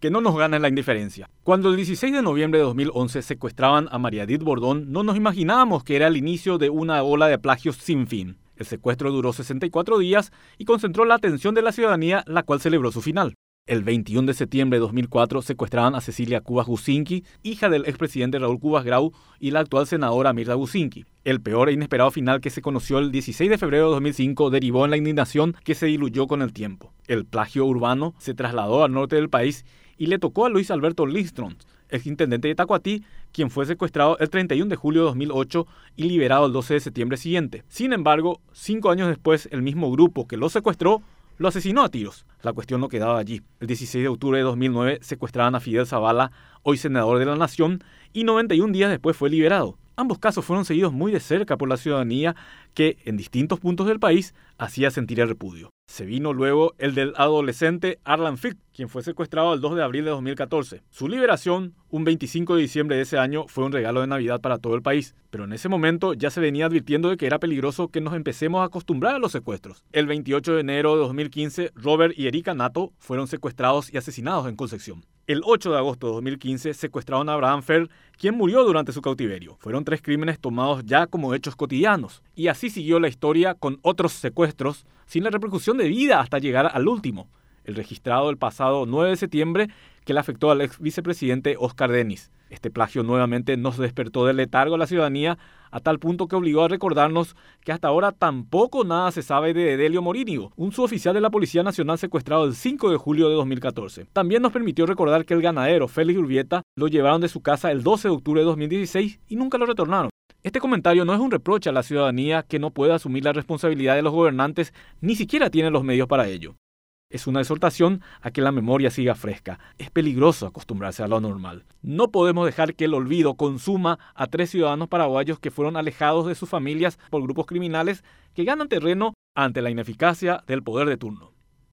que no nos gane la indiferencia. Cuando el 16 de noviembre de 2011 secuestraban a María Edith Bordón, no nos imaginábamos que era el inicio de una ola de plagios sin fin. El secuestro duró 64 días y concentró la atención de la ciudadanía, la cual celebró su final. El 21 de septiembre de 2004 secuestraban a Cecilia Cubas Gusinki, hija del expresidente Raúl Cubas Grau y la actual senadora Mirta Gusinki. El peor e inesperado final que se conoció el 16 de febrero de 2005 derivó en la indignación que se diluyó con el tiempo. El plagio urbano se trasladó al norte del país y le tocó a Luis Alberto Lindström, exintendente de Tacuatí, quien fue secuestrado el 31 de julio de 2008 y liberado el 12 de septiembre siguiente. Sin embargo, cinco años después, el mismo grupo que lo secuestró lo asesinó a tiros. La cuestión no quedaba allí. El 16 de octubre de 2009 secuestraban a Fidel Zavala, hoy senador de la Nación, y 91 días después fue liberado. Ambos casos fueron seguidos muy de cerca por la ciudadanía que, en distintos puntos del país, hacía sentir el repudio. Se vino luego el del adolescente Arlan Fick, quien fue secuestrado el 2 de abril de 2014. Su liberación, un 25 de diciembre de ese año, fue un regalo de Navidad para todo el país, pero en ese momento ya se venía advirtiendo de que era peligroso que nos empecemos a acostumbrar a los secuestros. El 28 de enero de 2015, Robert y Erika Nato fueron secuestrados y asesinados en Concepción. El 8 de agosto de 2015 secuestraron a Abraham Fer, quien murió durante su cautiverio. Fueron tres crímenes tomados ya como hechos cotidianos, y así siguió la historia con otros secuestros sin la repercusión de vida hasta llegar al último, el registrado el pasado 9 de septiembre que le afectó al ex vicepresidente Oscar Denis. Este plagio nuevamente nos despertó del letargo a la ciudadanía a tal punto que obligó a recordarnos que hasta ahora tampoco nada se sabe de Edelio Morínigo, un suboficial de la Policía Nacional secuestrado el 5 de julio de 2014. También nos permitió recordar que el ganadero Félix Urbieta lo llevaron de su casa el 12 de octubre de 2016 y nunca lo retornaron. Este comentario no es un reproche a la ciudadanía que no puede asumir la responsabilidad de los gobernantes, ni siquiera tiene los medios para ello. Es una exhortación a que la memoria siga fresca. Es peligroso acostumbrarse a lo normal. No podemos dejar que el olvido consuma a tres ciudadanos paraguayos que fueron alejados de sus familias por grupos criminales que ganan terreno ante la ineficacia del poder de turno.